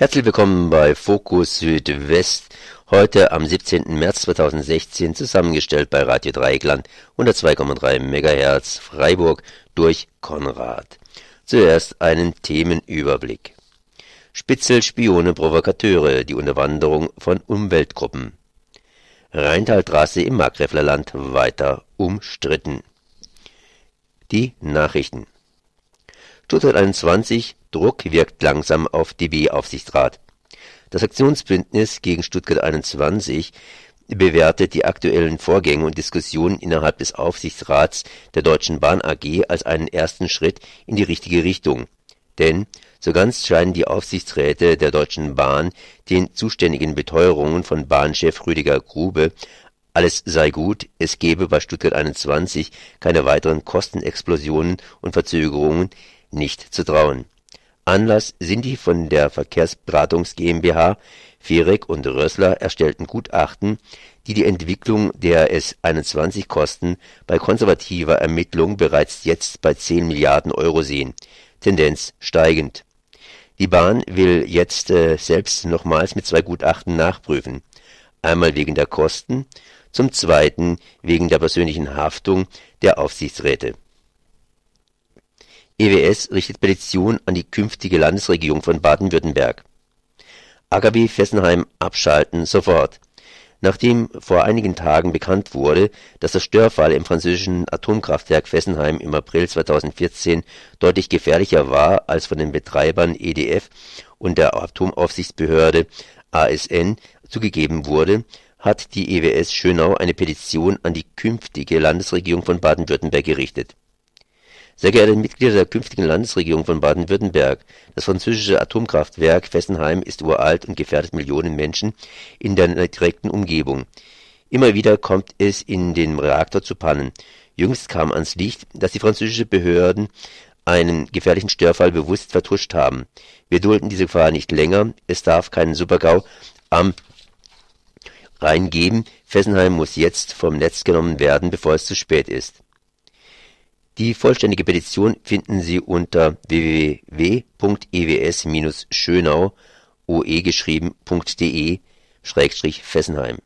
Herzlich willkommen bei Fokus Südwest. Heute am 17. März 2016 zusammengestellt bei Radio Dreieckland 102,3 MHz Freiburg durch Konrad. Zuerst einen Themenüberblick. Spitzel, Spione, Provokateure, die Unterwanderung von Umweltgruppen. Rheintaltrasse im Markgräflerland weiter umstritten. Die Nachrichten. Stuttgart 21 Druck wirkt langsam auf DB-Aufsichtsrat. Das Aktionsbündnis gegen Stuttgart 21 bewertet die aktuellen Vorgänge und Diskussionen innerhalb des Aufsichtsrats der Deutschen Bahn AG als einen ersten Schritt in die richtige Richtung. Denn so ganz scheinen die Aufsichtsräte der Deutschen Bahn den zuständigen Beteuerungen von Bahnchef Rüdiger Grube alles sei gut, es gebe bei Stuttgart 21 keine weiteren Kostenexplosionen und Verzögerungen nicht zu trauen. Anlass sind die von der Verkehrsberatungs GmbH Fereck und Rössler erstellten Gutachten, die die Entwicklung der S21-Kosten bei konservativer Ermittlung bereits jetzt bei 10 Milliarden Euro sehen, Tendenz steigend. Die Bahn will jetzt äh, selbst nochmals mit zwei Gutachten nachprüfen, einmal wegen der Kosten zum Zweiten wegen der persönlichen Haftung der Aufsichtsräte. EWS richtet Petition an die künftige Landesregierung von Baden-Württemberg. AKW Fessenheim abschalten sofort. Nachdem vor einigen Tagen bekannt wurde, dass der Störfall im französischen Atomkraftwerk Fessenheim im April 2014 deutlich gefährlicher war als von den Betreibern EDF und der Atomaufsichtsbehörde ASN zugegeben wurde, hat die EWS Schönau eine Petition an die künftige Landesregierung von Baden-Württemberg gerichtet. Sehr geehrte Mitglieder der künftigen Landesregierung von Baden-Württemberg, das französische Atomkraftwerk Fessenheim ist uralt und gefährdet Millionen Menschen in der direkten Umgebung. Immer wieder kommt es in den Reaktor zu Pannen. Jüngst kam ans Licht, dass die französischen Behörden einen gefährlichen Störfall bewusst vertuscht haben. Wir dulden diese Gefahr nicht länger. Es darf keinen Supergau am reingeben, Fessenheim muss jetzt vom Netz genommen werden, bevor es zu spät ist. Die vollständige Petition finden Sie unter www.ews-schönau oe geschrieben.de Schrägstrich Fessenheim.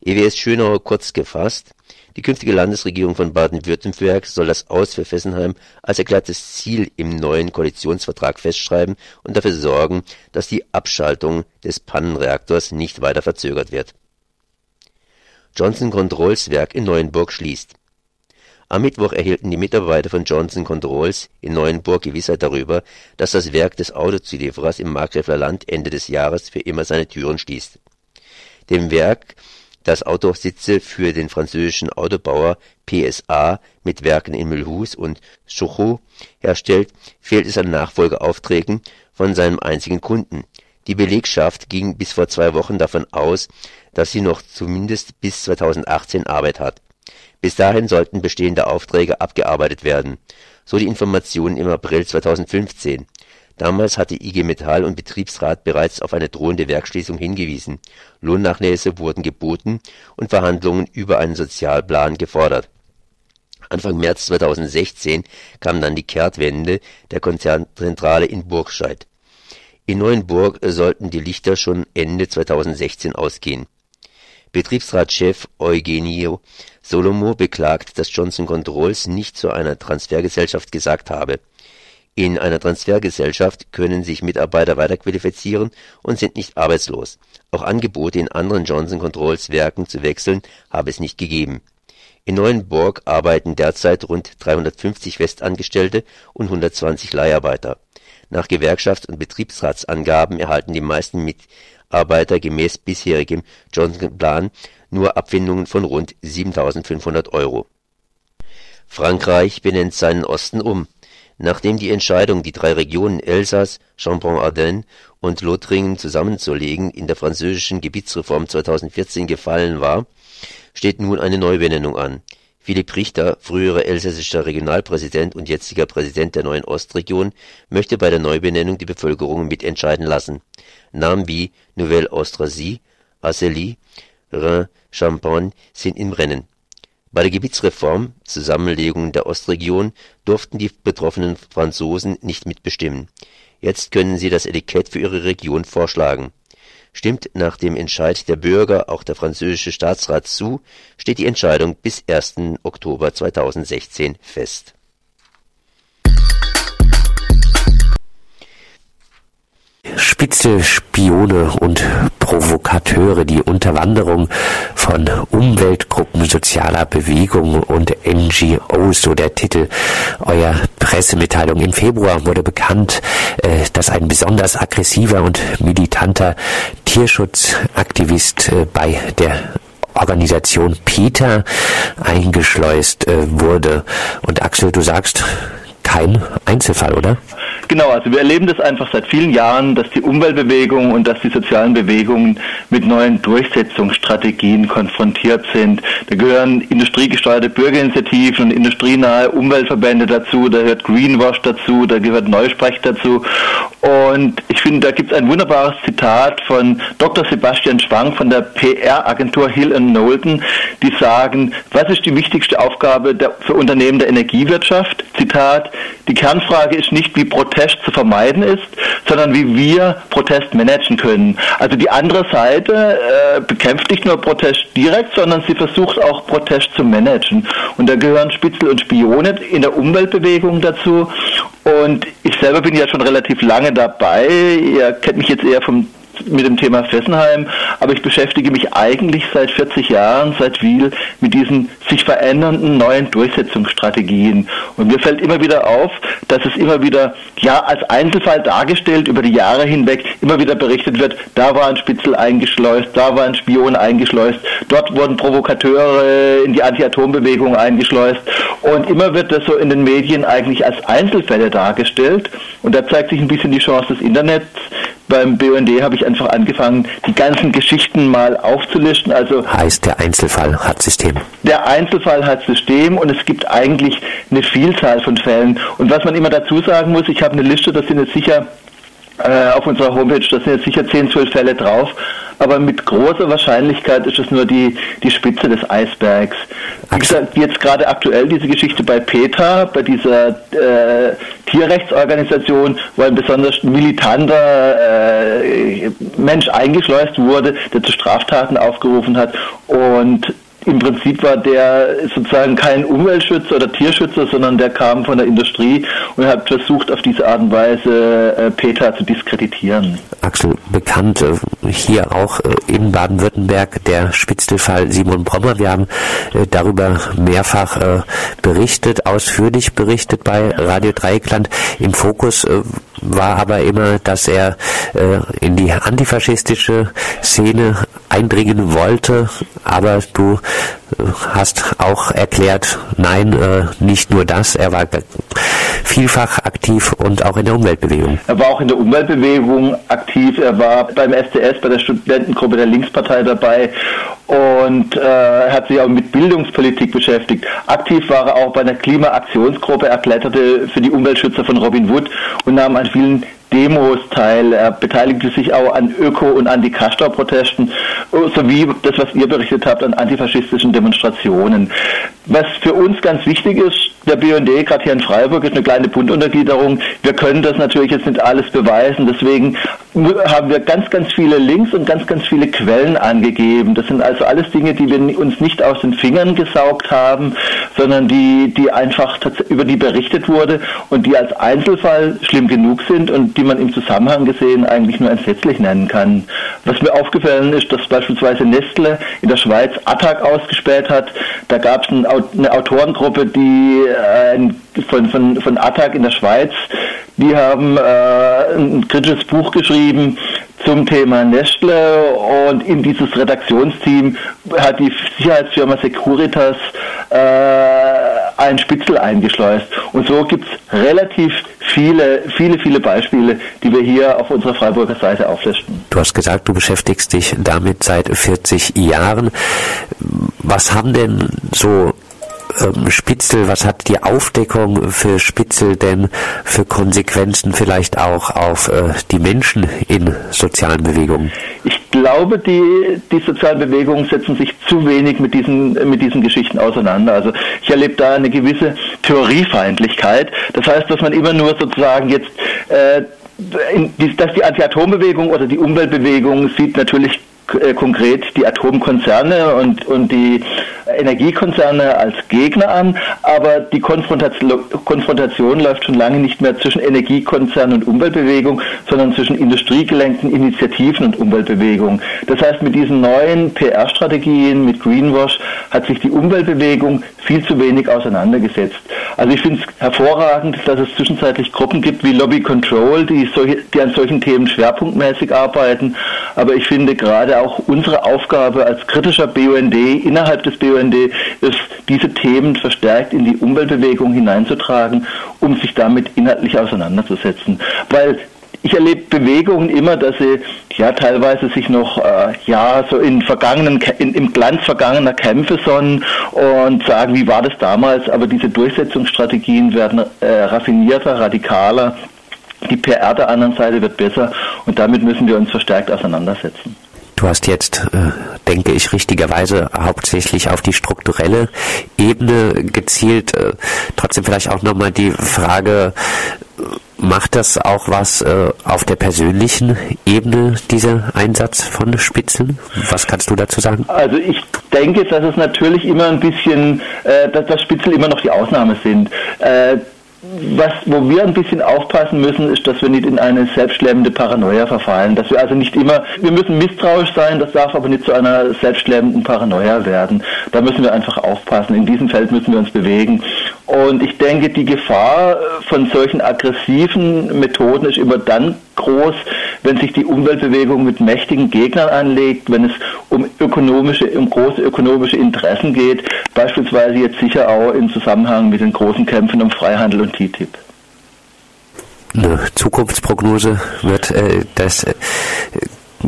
EWS Schönau kurz gefasst. Die künftige Landesregierung von Baden-Württemberg soll das Aus für Fessenheim als erklärtes Ziel im neuen Koalitionsvertrag festschreiben und dafür sorgen, dass die Abschaltung des Pannenreaktors nicht weiter verzögert wird. Johnson Controls Werk in Neuenburg schließt. Am Mittwoch erhielten die Mitarbeiter von Johnson Controls in Neuenburg Gewissheit darüber, dass das Werk des Autozulieferers im Markgräfler Land Ende des Jahres für immer seine Türen schließt. Dem Werk, das Autositze für den französischen Autobauer PSA mit Werken in Mulhouse und Sochaux herstellt, fehlt es an Nachfolgeaufträgen von seinem einzigen Kunden. Die Belegschaft ging bis vor zwei Wochen davon aus, dass sie noch zumindest bis 2018 Arbeit hat. Bis dahin sollten bestehende Aufträge abgearbeitet werden, so die Informationen im April 2015. Damals hatte IG Metall und Betriebsrat bereits auf eine drohende Werksschließung hingewiesen, Lohnnachlässe wurden geboten und Verhandlungen über einen Sozialplan gefordert. Anfang März 2016 kam dann die Kehrtwende der Konzernzentrale in Burgscheid. In Neuenburg sollten die Lichter schon Ende 2016 ausgehen Betriebsratschef Eugenio Solomo beklagt, dass Johnson Controls nicht zu einer Transfergesellschaft gesagt habe. In einer Transfergesellschaft können sich Mitarbeiter weiterqualifizieren und sind nicht arbeitslos. Auch Angebote in anderen Johnson Controls Werken zu wechseln habe es nicht gegeben. In Neuenburg arbeiten derzeit rund 350 Festangestellte und 120 Leiharbeiter. Nach Gewerkschafts- und Betriebsratsangaben erhalten die meisten mit Arbeiter gemäß bisherigem Johnson-Plan nur Abfindungen von rund 7.500 Euro. Frankreich benennt seinen Osten um. Nachdem die Entscheidung, die drei Regionen Elsass, Champagne-Ardenne und Lothringen zusammenzulegen, in der französischen Gebietsreform 2014 gefallen war, steht nun eine Neubenennung an. Philipp Richter, früherer elsässischer Regionalpräsident und jetziger Präsident der neuen Ostregion, möchte bei der Neubenennung die Bevölkerung mitentscheiden lassen. Namen wie Nouvelle Austrasie, Asselie, Rhin, Champagne sind im Rennen. Bei der Gebietsreform (Zusammenlegung der Ostregion) durften die betroffenen Franzosen nicht mitbestimmen. Jetzt können sie das Etikett für ihre Region vorschlagen Stimmt nach dem Entscheid der Bürger auch der französische Staatsrat zu, steht die Entscheidung bis 1. Oktober 2016 fest Spitze Spione und Provokateure, die Unterwanderung von Umweltgruppen sozialer Bewegungen und NGOs, so der Titel eurer Pressemitteilung. Im Februar wurde bekannt, äh, dass ein besonders aggressiver und militanter Tierschutzaktivist äh, bei der Organisation Peter eingeschleust äh, wurde. Und Axel, du sagst, kein Einzelfall, oder? Genau, also wir erleben das einfach seit vielen Jahren, dass die Umweltbewegung und dass die sozialen Bewegungen mit neuen Durchsetzungsstrategien konfrontiert sind. Da gehören industriegesteuerte Bürgerinitiativen und industrienahe Umweltverbände dazu, da gehört Greenwash dazu, da gehört Neusprech dazu. Und ich finde, da gibt es ein wunderbares Zitat von Dr. Sebastian Schwang von der PR-Agentur Hill Knowlton, die sagen, was ist die wichtigste Aufgabe der, für Unternehmen der Energiewirtschaft? Zitat, die Kernfrage ist nicht, wie Protest zu vermeiden ist, sondern wie wir Protest managen können. Also die andere Seite äh, bekämpft nicht nur Protest direkt, sondern sie versucht auch Protest zu managen. Und da gehören Spitzel und Spione in der Umweltbewegung dazu. Und ich selber bin ja schon relativ lange dabei. Ihr kennt mich jetzt eher vom mit dem Thema Fessenheim, aber ich beschäftige mich eigentlich seit 40 Jahren, seit Wiel, mit diesen sich verändernden neuen Durchsetzungsstrategien. Und mir fällt immer wieder auf, dass es immer wieder, ja, als Einzelfall dargestellt über die Jahre hinweg, immer wieder berichtet wird, da war ein Spitzel eingeschleust, da war ein Spion eingeschleust, dort wurden Provokateure in die Anti-Atom-Bewegung eingeschleust. Und immer wird das so in den Medien eigentlich als Einzelfälle dargestellt. Und da zeigt sich ein bisschen die Chance des Internets, beim BUND habe ich einfach angefangen, die ganzen Geschichten mal aufzulisten. Also heißt der Einzelfall hat System. Der Einzelfall hat System und es gibt eigentlich eine Vielzahl von Fällen. Und was man immer dazu sagen muss, ich habe eine Liste, das sind jetzt sicher äh, auf unserer Homepage, da sind jetzt sicher 10, 12 Fälle drauf, aber mit großer Wahrscheinlichkeit ist es nur die, die Spitze des Eisbergs. Wie gesagt, jetzt gerade aktuell diese Geschichte bei PETA, bei dieser äh, Tierrechtsorganisation, wo ein besonders militanter äh, Mensch eingeschleust wurde, der zu Straftaten aufgerufen hat und im Prinzip war der sozusagen kein Umweltschützer oder Tierschützer, sondern der kam von der Industrie und hat versucht, auf diese Art und Weise äh, Peter zu diskreditieren. Axel, bekannt äh, hier auch äh, in Baden-Württemberg der Spitzelfall Simon Brommer. Wir haben darüber mehrfach berichtet, ausführlich berichtet bei Radio Dreieckland. Im Fokus war aber immer, dass er in die antifaschistische Szene eindringen wollte, aber du hast auch erklärt, nein, äh, nicht nur das, er war vielfach aktiv und auch in der Umweltbewegung. Er war auch in der Umweltbewegung aktiv, er war beim SDS, bei der Studentengruppe der Linkspartei dabei und äh, hat sich auch mit Bildungspolitik beschäftigt. Aktiv war er auch bei der Klimaaktionsgruppe, er kletterte für die Umweltschützer von Robin Wood und nahm an vielen Demos teil. Er beteiligte sich auch an Öko- und Anti-Castor-Protesten sowie das, was ihr berichtet habt, an antifaschistischen Demonstrationen. Was für uns ganz wichtig ist, der BND, gerade hier in Freiburg, ist eine kleine Bunduntergliederung. Wir können das natürlich jetzt nicht alles beweisen, deswegen haben wir ganz, ganz viele Links und ganz, ganz viele Quellen angegeben. Das sind also alles Dinge, die wir uns nicht aus den Fingern gesaugt haben, sondern die, die einfach über die berichtet wurde und die als Einzelfall schlimm genug sind und die man im Zusammenhang gesehen eigentlich nur entsetzlich nennen kann. Was mir aufgefallen ist, dass beispielsweise Nestle in der Schweiz Attac ausgespäht hat. Da gab es eine Autorengruppe, die äh, von, von, von Attac in der Schweiz, die haben äh, ein kritisches Buch geschrieben zum Thema Nestle und in dieses Redaktionsteam hat die Sicherheitsfirma Securitas äh, ein Spitzel eingeschleust. Und so gibt es relativ viele, viele, viele Beispiele, die wir hier auf unserer Freiburger Seite auflisten. Du hast gesagt, du beschäftigst dich damit seit 40 Jahren. Was haben denn so ähm, Spitzel, was hat die Aufdeckung für Spitzel denn für Konsequenzen vielleicht auch auf äh, die Menschen in sozialen Bewegungen? Ich glaube, die, die sozialen Bewegungen setzen sich zu wenig mit diesen, mit diesen Geschichten auseinander. Also ich erlebe da eine gewisse Theoriefeindlichkeit. Das heißt, dass man immer nur sozusagen jetzt äh, dass die Anti-Atom-Bewegung oder die Umweltbewegung sieht natürlich äh, konkret die Atomkonzerne und, und die Energiekonzerne als Gegner an, aber die Konfrontation, Konfrontation läuft schon lange nicht mehr zwischen Energiekonzernen und Umweltbewegung, sondern zwischen industriegelenkten Initiativen und Umweltbewegung. Das heißt, mit diesen neuen PR-Strategien, mit Greenwash, hat sich die Umweltbewegung viel zu wenig auseinandergesetzt. Also ich finde es hervorragend, dass es zwischenzeitlich Gruppen gibt wie Lobby Control, die, solche, die an solchen Themen schwerpunktmäßig arbeiten, aber ich finde gerade auch unsere Aufgabe als kritischer BUND innerhalb des BUND ist, diese Themen verstärkt in die Umweltbewegung hineinzutragen, um sich damit inhaltlich auseinanderzusetzen. Weil ich erlebe Bewegungen immer, dass sie ja teilweise sich noch äh, ja so in vergangenen in, im Glanz vergangener Kämpfe sonnen und sagen, wie war das damals? Aber diese Durchsetzungsstrategien werden äh, raffinierter, radikaler. Die PR der anderen Seite wird besser und damit müssen wir uns verstärkt auseinandersetzen. Du hast jetzt, äh, denke ich, richtigerweise hauptsächlich auf die strukturelle Ebene gezielt. Äh, trotzdem vielleicht auch nochmal die Frage, macht das auch was äh, auf der persönlichen Ebene, dieser Einsatz von Spitzeln? Was kannst du dazu sagen? Also ich denke, dass es natürlich immer ein bisschen, äh, dass, dass Spitzel immer noch die Ausnahme sind. Was, wo wir ein bisschen aufpassen müssen, ist, dass wir nicht in eine selbstlähmende Paranoia verfallen. Dass wir also nicht immer, wir müssen misstrauisch sein, das darf aber nicht zu einer selbstlähmenden Paranoia werden. Da müssen wir einfach aufpassen. In diesem Feld müssen wir uns bewegen. Und ich denke, die Gefahr von solchen aggressiven Methoden ist immer dann groß, wenn sich die Umweltbewegung mit mächtigen Gegnern anlegt, wenn es um ökonomische, um große ökonomische Interessen geht, beispielsweise jetzt sicher auch im Zusammenhang mit den großen Kämpfen um Freihandel und TTIP. Eine Zukunftsprognose wird äh, das äh,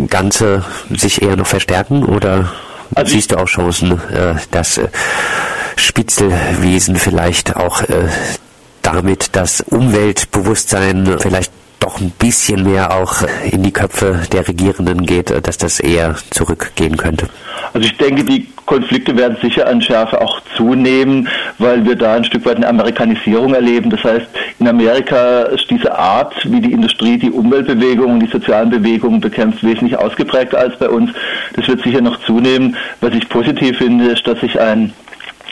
Ganze sich eher noch verstärken oder also siehst du auch Chancen, äh, dass äh, Spitzelwesen vielleicht auch äh, damit das Umweltbewusstsein vielleicht doch ein bisschen mehr auch in die Köpfe der Regierenden geht, dass das eher zurückgehen könnte? Also ich denke, die Konflikte werden sicher an Schärfe auch zunehmen, weil wir da ein Stück weit eine Amerikanisierung erleben. Das heißt, in Amerika ist diese Art, wie die Industrie die Umweltbewegungen, die sozialen Bewegungen bekämpft, wesentlich ausgeprägter als bei uns. Das wird sicher noch zunehmen. Was ich positiv finde, ist, dass sich ein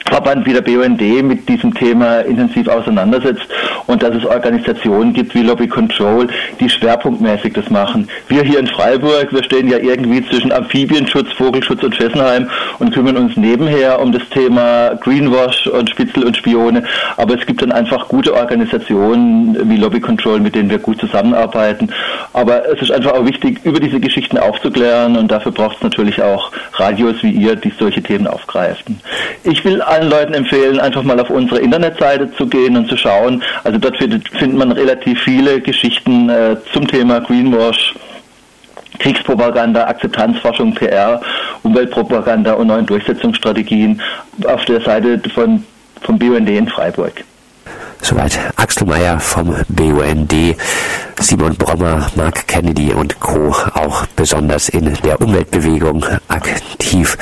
Verband wie der BUND mit diesem Thema intensiv auseinandersetzt und dass es Organisationen gibt wie Lobby Control, die schwerpunktmäßig das machen. Wir hier in Freiburg, wir stehen ja irgendwie zwischen Amphibienschutz, Vogelschutz und Fessenheim und kümmern uns nebenher um das Thema Greenwash und Spitzel und Spione. Aber es gibt dann einfach gute Organisationen wie Lobby Control, mit denen wir gut zusammenarbeiten. Aber es ist einfach auch wichtig, über diese Geschichten aufzuklären und dafür braucht es natürlich auch Radios wie ihr, die solche Themen aufgreifen. Ich will allen Leuten empfehlen, einfach mal auf unsere Internetseite zu gehen und zu schauen. Also dort findet, findet man relativ viele Geschichten äh, zum Thema Greenwash. Kriegspropaganda, Akzeptanzforschung, PR, Umweltpropaganda und neuen Durchsetzungsstrategien auf der Seite von, vom BUND in Freiburg. Soweit Axel Meyer vom BUND, Simon Brommer, Mark Kennedy und Co. auch besonders in der Umweltbewegung aktiv.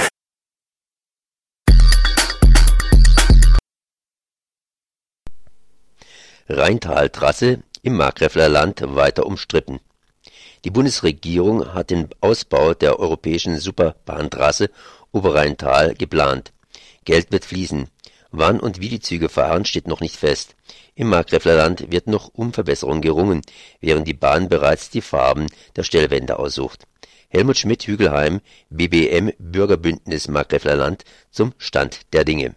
Rheintaltrasse im Markgräfler Land weiter umstritten. Die Bundesregierung hat den Ausbau der europäischen Superbahntrasse Oberrheintal geplant. Geld wird fließen. Wann und wie die Züge fahren, steht noch nicht fest. Im Markgräfler Land wird noch um Verbesserungen gerungen, während die Bahn bereits die Farben der Stellwände aussucht. Helmut Schmidt-Hügelheim, BBM Bürgerbündnis Markgräfler Land zum Stand der Dinge.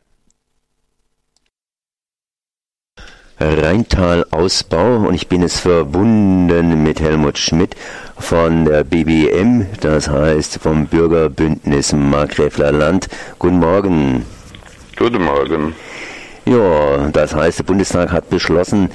Rheintal-Ausbau und ich bin jetzt verbunden mit Helmut Schmidt von der BBM, das heißt vom Bürgerbündnis Markgräfler Land. Guten Morgen. Guten Morgen. Ja, das heißt, der Bundestag hat beschlossen,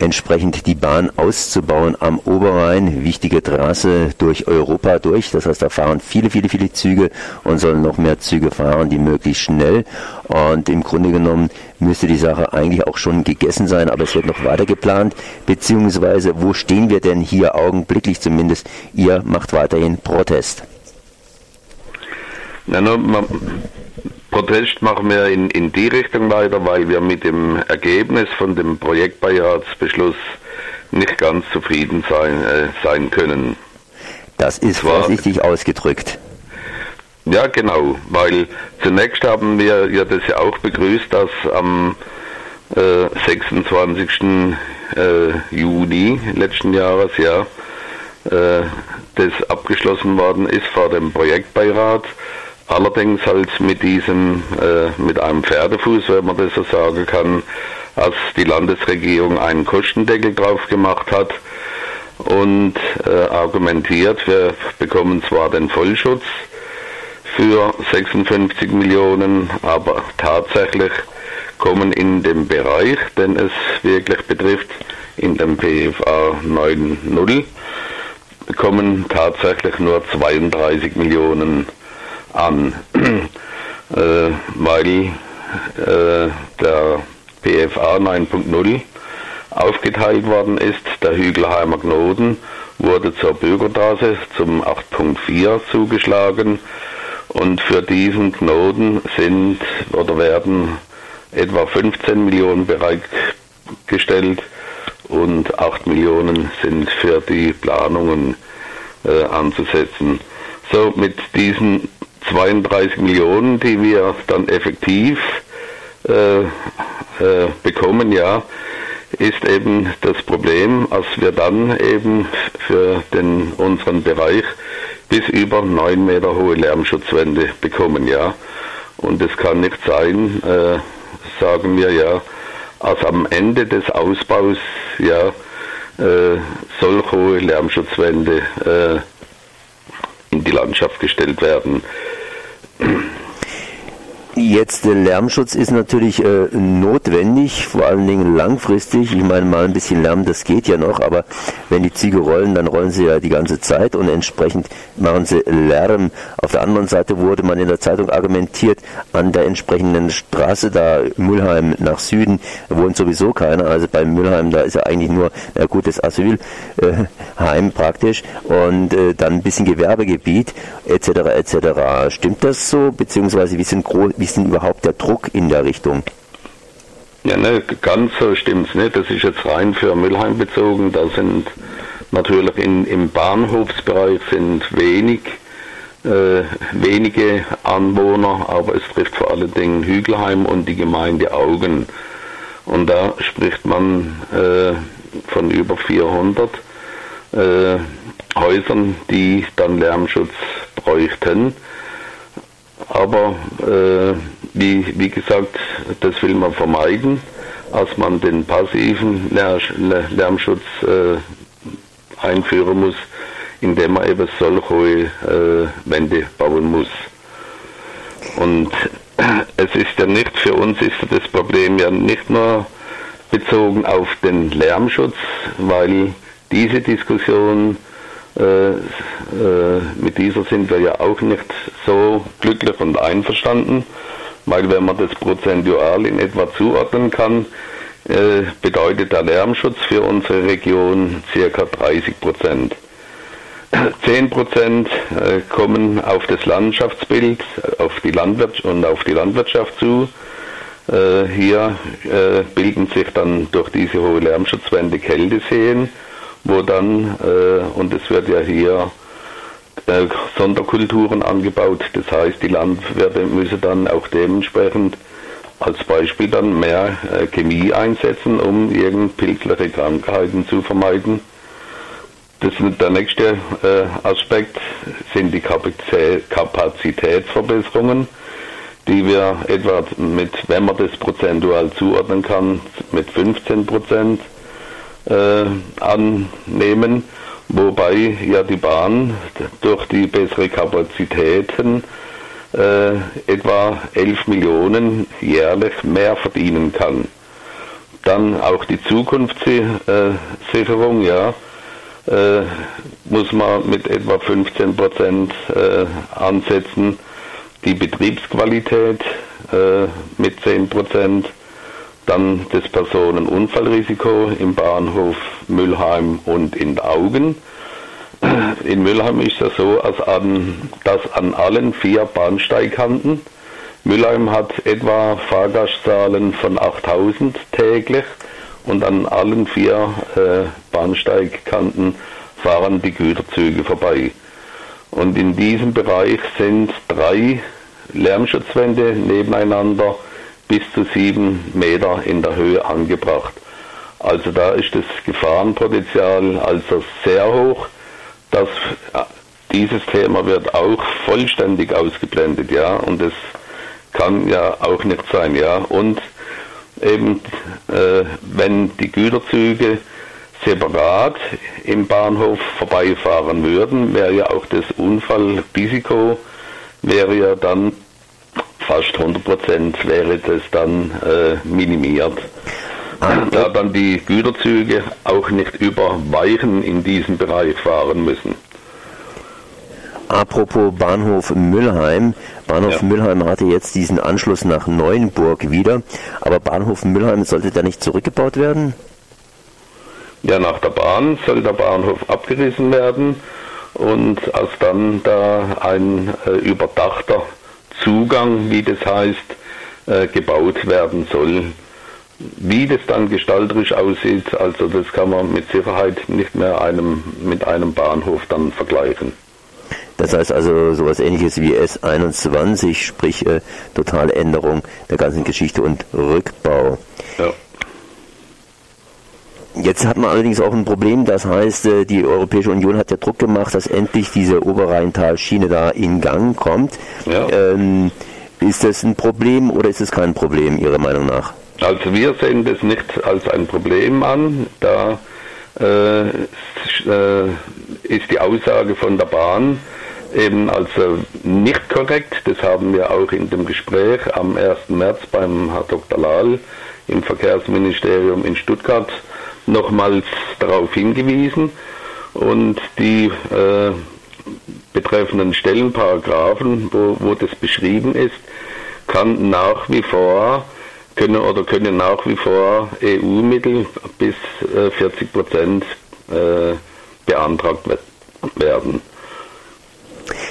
entsprechend die Bahn auszubauen am Oberrhein, wichtige Trasse durch Europa durch. Das heißt, da fahren viele, viele, viele Züge und sollen noch mehr Züge fahren, die möglichst schnell. Und im Grunde genommen müsste die Sache eigentlich auch schon gegessen sein, aber es wird noch weiter geplant. Beziehungsweise, wo stehen wir denn hier augenblicklich zumindest? Ihr macht weiterhin Protest. No, man, Protest machen wir in, in die Richtung weiter, weil wir mit dem Ergebnis von dem Projektbeiratsbeschluss nicht ganz zufrieden sein, äh, sein können. Das ist vorsichtig ausgedrückt. Ja, genau, weil zunächst haben wir ja das ja auch begrüßt, dass am äh, 26. Äh, Juni letzten Jahres ja äh, das abgeschlossen worden ist vor dem Projektbeirat Allerdings halt mit diesem, äh, mit einem Pferdefuß, wenn man das so sagen kann, als die Landesregierung einen Kostendeckel drauf gemacht hat und äh, argumentiert, wir bekommen zwar den Vollschutz für 56 Millionen, aber tatsächlich kommen in dem Bereich, den es wirklich betrifft, in dem PFA 9.0, kommen tatsächlich nur 32 Millionen an, äh, weil äh, der PFA 9.0 aufgeteilt worden ist. Der Hügelheimer Knoten wurde zur Bürgerstraße zum 8.4 zugeschlagen und für diesen Knoten sind oder werden etwa 15 Millionen bereitgestellt und 8 Millionen sind für die Planungen äh, anzusetzen. So, mit diesen 32 Millionen, die wir dann effektiv äh, äh, bekommen, ja, ist eben das Problem, als wir dann eben für den, unseren Bereich bis über 9 Meter hohe Lärmschutzwände bekommen, ja. Und es kann nicht sein, äh, sagen wir ja, als am Ende des Ausbaus, ja, äh, solch hohe Lärmschutzwände äh, in die Landschaft gestellt werden. Mm-hmm. Jetzt der Lärmschutz ist natürlich äh, notwendig, vor allen Dingen langfristig. Ich meine, mal ein bisschen Lärm, das geht ja noch, aber wenn die Züge rollen, dann rollen sie ja die ganze Zeit und entsprechend machen sie Lärm. Auf der anderen Seite wurde man in der Zeitung argumentiert, an der entsprechenden Straße da Müllheim nach Süden wohnt sowieso keiner. Also bei Müllheim, da ist ja eigentlich nur ein gutes Asylheim äh, praktisch und äh, dann ein bisschen Gewerbegebiet etc. etc. Stimmt das so? Beziehungsweise wie sind wie ist denn überhaupt der Druck in der Richtung? Ja, ne, ganz so stimmt es nicht. Das ist jetzt rein für Müllheim bezogen. Da sind natürlich in, im Bahnhofsbereich sind wenig, äh, wenige Anwohner, aber es trifft vor allen Dingen Hügelheim und die Gemeinde Augen. Und da spricht man äh, von über 400 äh, Häusern, die dann Lärmschutz bräuchten. Aber äh, wie, wie gesagt, das will man vermeiden, als man den passiven Lärmschutz äh, einführen muss, indem man eben solche äh, Wände bauen muss. Und es ist ja nicht, für uns ist das Problem ja nicht nur bezogen auf den Lärmschutz, weil diese Diskussion äh, äh, mit dieser sind wir ja auch nicht so glücklich und einverstanden, weil wenn man das prozentual in etwa zuordnen kann, äh, bedeutet der Lärmschutz für unsere Region ca. 30 Prozent. 10 Prozent kommen auf das Landschaftsbild, auf die Landwirtschaft und auf die Landwirtschaft zu. Hier bilden sich dann durch diese hohe Lärmschutzwände Kälteseen wo dann, äh, und es wird ja hier äh, Sonderkulturen angebaut, das heißt, die Landwirte müssen dann auch dementsprechend als Beispiel dann mehr äh, Chemie einsetzen, um irgend pilzliche Krankheiten zu vermeiden. Das der nächste äh, Aspekt sind die Kapazitätsverbesserungen, die wir etwa mit, wenn man das prozentual zuordnen kann, mit 15 Prozent annehmen, wobei ja die Bahn durch die bessere Kapazitäten äh, etwa 11 Millionen jährlich mehr verdienen kann. Dann auch die Zukunftssicherung, ja, äh, muss man mit etwa 15 Prozent äh, ansetzen. Die Betriebsqualität äh, mit 10 Prozent. Dann das Personenunfallrisiko im Bahnhof Müllheim und in Augen. In Müllheim ist es so, als an, dass an allen vier Bahnsteigkanten Mülheim hat etwa Fahrgastzahlen von 8000 täglich und an allen vier äh, Bahnsteigkanten fahren die Güterzüge vorbei. Und in diesem Bereich sind drei Lärmschutzwände nebeneinander bis zu sieben Meter in der Höhe angebracht. Also da ist das Gefahrenpotenzial also sehr hoch. Das, äh, dieses Thema wird auch vollständig ausgeblendet, ja, und es kann ja auch nicht sein, ja. Und eben, äh, wenn die Güterzüge separat im Bahnhof vorbeifahren würden, wäre ja auch das Unfallrisiko wäre ja dann fast 100 Prozent wäre das dann äh, minimiert. Ah, da dann die Güterzüge auch nicht über Weichen in diesem Bereich fahren müssen. Apropos Bahnhof Müllheim. Bahnhof ja. Müllheim hatte jetzt diesen Anschluss nach Neuenburg wieder, aber Bahnhof Müllheim sollte da nicht zurückgebaut werden? Ja, nach der Bahn soll der Bahnhof abgerissen werden und als dann da ein äh, überdachter Zugang, wie das heißt, äh, gebaut werden soll. Wie das dann gestalterisch aussieht, also das kann man mit Sicherheit nicht mehr einem, mit einem Bahnhof dann vergleichen. Das heißt also sowas ähnliches wie S21, sprich äh, totale Änderung der ganzen Geschichte und Rückbau. Ja. Jetzt hat man allerdings auch ein Problem, das heißt, äh, die Europäische Union hat ja Druck gemacht, dass endlich diese Oberrheintalschiene da in Gang kommt. Ja. Ähm, ist das ein Problem oder ist es kein Problem, Ihrer Meinung nach? Also wir sehen das nicht als ein Problem an, da äh, äh, ist die Aussage von der Bahn, eben also nicht korrekt. Das haben wir auch in dem Gespräch am 1. März beim Herr Dr. Lahl im Verkehrsministerium in Stuttgart nochmals darauf hingewiesen. Und die äh, betreffenden Stellenparagraphen, wo, wo das beschrieben ist, kann nach wie vor können oder können nach wie vor EU-Mittel bis äh, 40 Prozent äh, beantragt werden.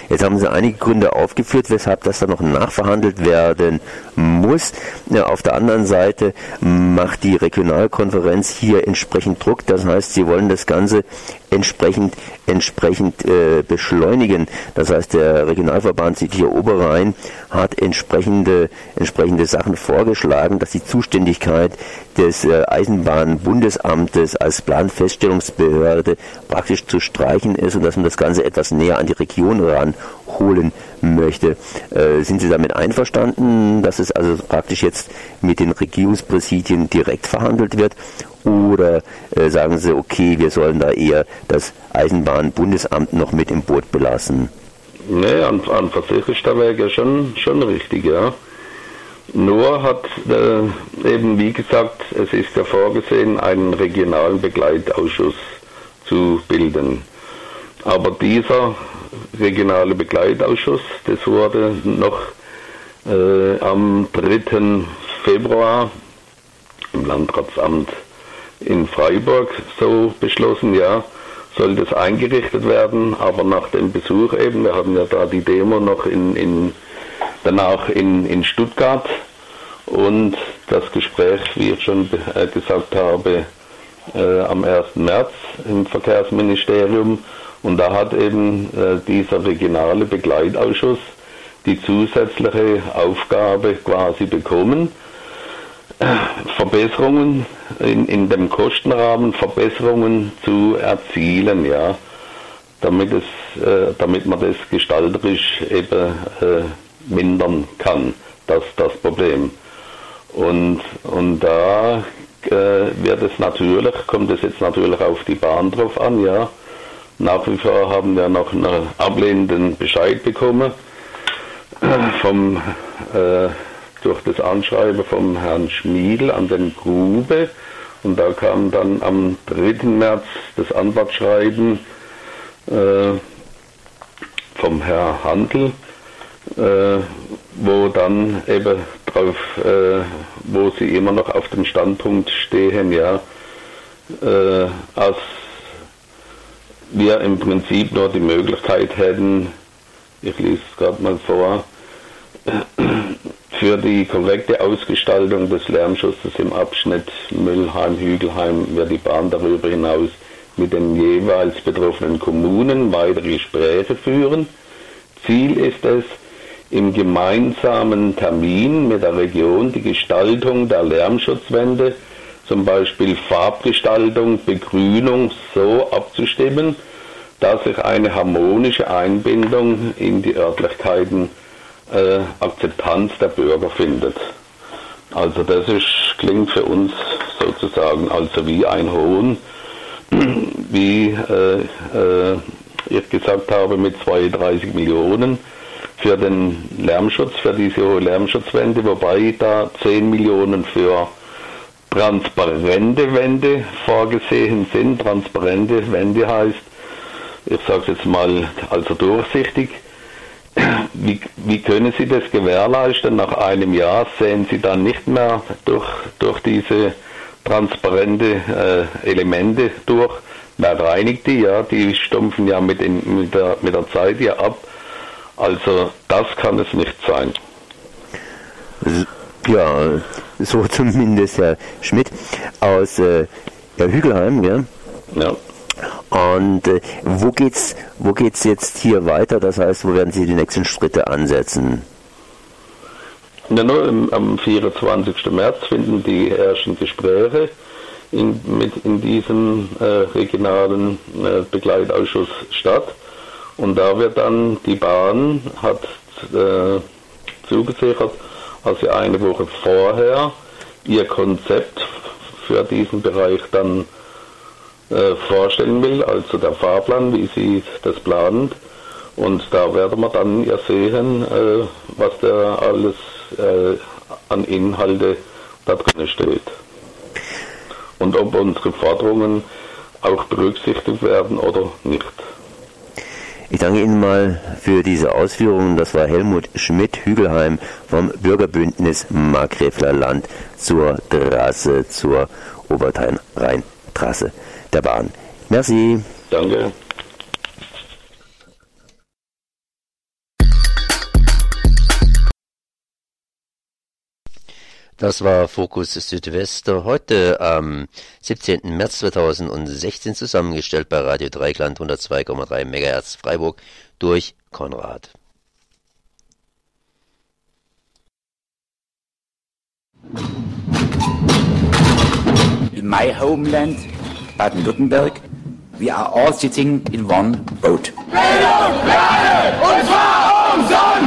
Jetzt haben Sie einige Gründe aufgeführt, weshalb das dann noch nachverhandelt werden muss. Ja, auf der anderen Seite macht die Regionalkonferenz hier entsprechend Druck. Das heißt, sie wollen das Ganze entsprechend entsprechend äh, beschleunigen. Das heißt, der Regionalverband Südlicher Oberrhein hat entsprechende entsprechende Sachen vorgeschlagen, dass die Zuständigkeit des äh, Eisenbahnbundesamtes als Planfeststellungsbehörde praktisch zu streichen ist und dass man das Ganze etwas näher an die Region ranholen möchte. Äh, sind Sie damit einverstanden, dass es also praktisch jetzt mit den Regierungspräsidien direkt verhandelt wird? Oder äh, sagen Sie, okay, wir sollen da eher das Eisenbahnbundesamt noch mit im Boot belassen? Nee, an, an für sich ist der Weg ja schon, schon richtig, ja. Nur hat äh, eben, wie gesagt, es ist ja vorgesehen, einen regionalen Begleitausschuss zu bilden. Aber dieser regionale Begleitausschuss, das wurde noch äh, am 3. Februar im Landratsamt in Freiburg so beschlossen, ja, soll das eingerichtet werden, aber nach dem Besuch eben, wir hatten ja da die Demo noch in, in danach in, in Stuttgart. Und das Gespräch, wie ich schon äh, gesagt habe, äh, am 1. März im Verkehrsministerium. Und da hat eben äh, dieser regionale Begleitausschuss die zusätzliche Aufgabe quasi bekommen, Verbesserungen in, in dem Kostenrahmen, Verbesserungen zu erzielen, ja, damit es, äh, damit man das gestalterisch eben äh, mindern kann, das das Problem. Und und da äh, wird es natürlich, kommt es jetzt natürlich auf die Bahn drauf an, ja. Nach wie vor haben wir noch einen ablehnenden Bescheid bekommen vom, äh, durch das Anschreiben vom Herrn Schmiedel an den Grube und da kam dann am 3. März das Antwortschreiben äh, vom Herrn Handel, äh, wo dann eben drauf, äh, wo sie immer noch auf dem Standpunkt stehen, ja, äh, als wir im Prinzip nur die Möglichkeit hätten, ich lese es gerade mal vor, für die korrekte Ausgestaltung des Lärmschutzes im Abschnitt Müllheim-Hügelheim wird die Bahn darüber hinaus mit den jeweils betroffenen Kommunen weitere Gespräche führen. Ziel ist es, im gemeinsamen Termin mit der Region die Gestaltung der Lärmschutzwände, zum Beispiel Farbgestaltung, Begrünung, so abzustimmen, dass sich eine harmonische Einbindung in die Örtlichkeiten äh, Akzeptanz der Bürger findet. Also das ist, klingt für uns sozusagen also wie ein Hohn, wie äh, äh, ich gesagt habe, mit 32 Millionen für den Lärmschutz, für diese hohe Lärmschutzwände, wobei da 10 Millionen für transparente Wände vorgesehen sind. Transparente Wände heißt, ich sage es jetzt mal, also durchsichtig. Wie, wie können Sie das gewährleisten? Nach einem Jahr sehen Sie dann nicht mehr durch, durch diese transparente äh, Elemente durch. Wer reinigt die? Ja, die stumpfen ja mit, in, mit, der, mit der Zeit ja ab. Also das kann es nicht sein. Ja, so zumindest Herr Schmidt aus äh, Hügelheim, ja? Ja. Und äh, wo geht's, wo geht's jetzt hier weiter? Das heißt, wo werden Sie die nächsten Schritte ansetzen? Ja, nur im, am 24. März finden die ersten Gespräche in, mit, in diesem äh, regionalen äh, Begleitausschuss statt. Und da wird dann die Bahn hat äh, zugesichert, dass sie eine Woche vorher ihr Konzept für diesen Bereich dann äh, vorstellen will, also der Fahrplan, wie sie das planen. Und da werden wir dann ja sehen, äh, was da alles äh, an Inhalte da drin steht. Und ob unsere Forderungen auch berücksichtigt werden oder nicht. Ich danke Ihnen mal für diese Ausführungen. Das war Helmut Schmidt, Hügelheim vom Bürgerbündnis Markgräfler Land zur Trasse, zur Oberrhein-Trasse der Bahn. Merci. Danke. Das war Fokus Südwest heute am 17. März 2016 zusammengestellt bei Radio Dreikland 102,3 MHz Freiburg durch Konrad. In my homeland, Baden-Württemberg, we are all sitting in one boat. Bildung alle! Und zwar umsonst!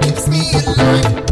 keeps me alive.